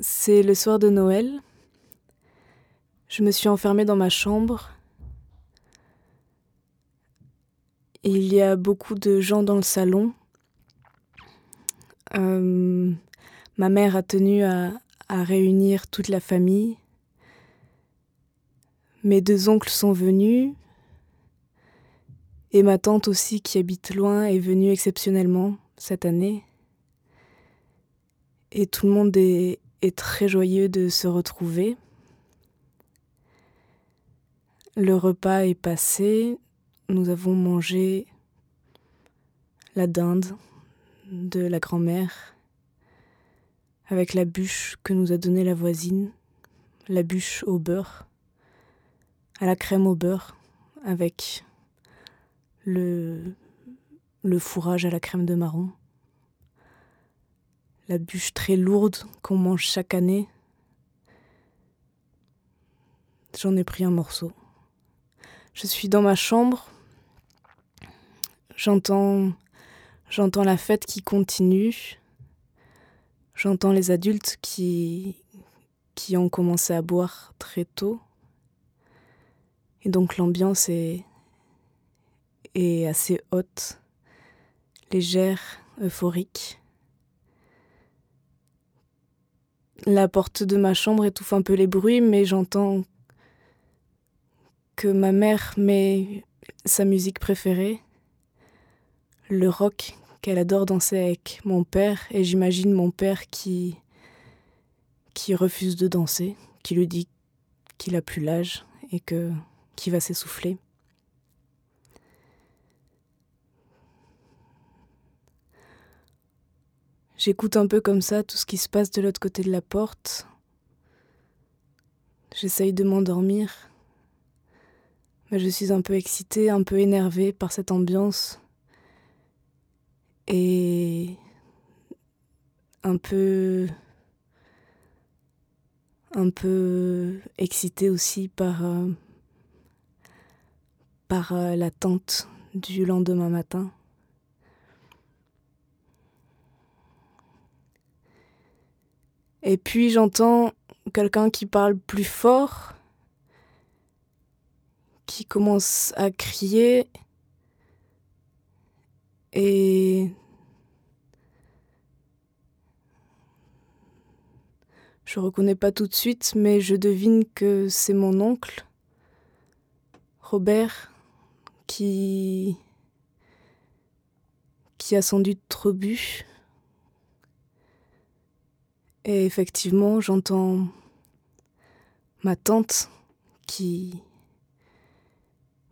C'est le soir de Noël. Je me suis enfermée dans ma chambre. Il y a beaucoup de gens dans le salon. Euh, ma mère a tenu à, à réunir toute la famille. Mes deux oncles sont venus. Et ma tante aussi, qui habite loin, est venue exceptionnellement cette année. Et tout le monde est, est très joyeux de se retrouver. Le repas est passé. Nous avons mangé la dinde de la grand-mère avec la bûche que nous a donnée la voisine, la bûche au beurre, à la crème au beurre, avec le, le fourrage à la crème de marron, la bûche très lourde qu'on mange chaque année. J'en ai pris un morceau. Je suis dans ma chambre, j'entends j'entends la fête qui continue. J'entends les adultes qui, qui ont commencé à boire très tôt. Et donc l'ambiance est, est assez haute, légère, euphorique. La porte de ma chambre étouffe un peu les bruits, mais j'entends que ma mère met sa musique préférée, le rock qu'elle adore danser avec mon père et j'imagine mon père qui qui refuse de danser, qui lui dit qu'il a plus l'âge et que qui va s'essouffler. J'écoute un peu comme ça tout ce qui se passe de l'autre côté de la porte. J'essaye de m'endormir, mais je suis un peu excitée, un peu énervée par cette ambiance et un peu un peu excitée aussi par euh, euh, l'attente du lendemain matin. Et puis j'entends quelqu'un qui parle plus fort, qui commence à crier et je reconnais pas tout de suite, mais je devine que c'est mon oncle, Robert, qui qui a sans doute trop bu. Et effectivement, j'entends ma tante qui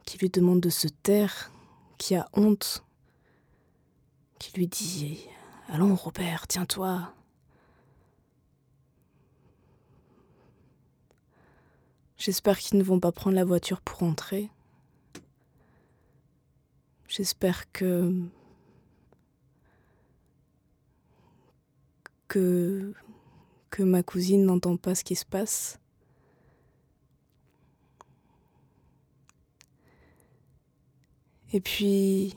qui lui demande de se taire, qui a honte qui lui dit Allons, Robert, tiens-toi. J'espère qu'ils ne vont pas prendre la voiture pour rentrer. J'espère que. que. Que ma cousine n'entend pas ce qui se passe. Et puis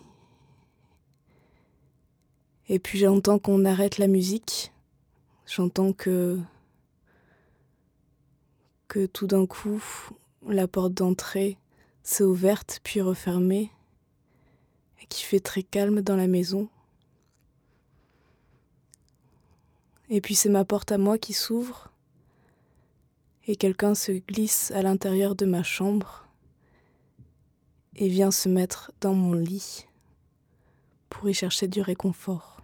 et puis j'entends qu'on arrête la musique. J'entends que que tout d'un coup la porte d'entrée s'est ouverte puis refermée et qui fait très calme dans la maison. Et puis c'est ma porte à moi qui s'ouvre et quelqu'un se glisse à l'intérieur de ma chambre et vient se mettre dans mon lit pour y chercher du réconfort.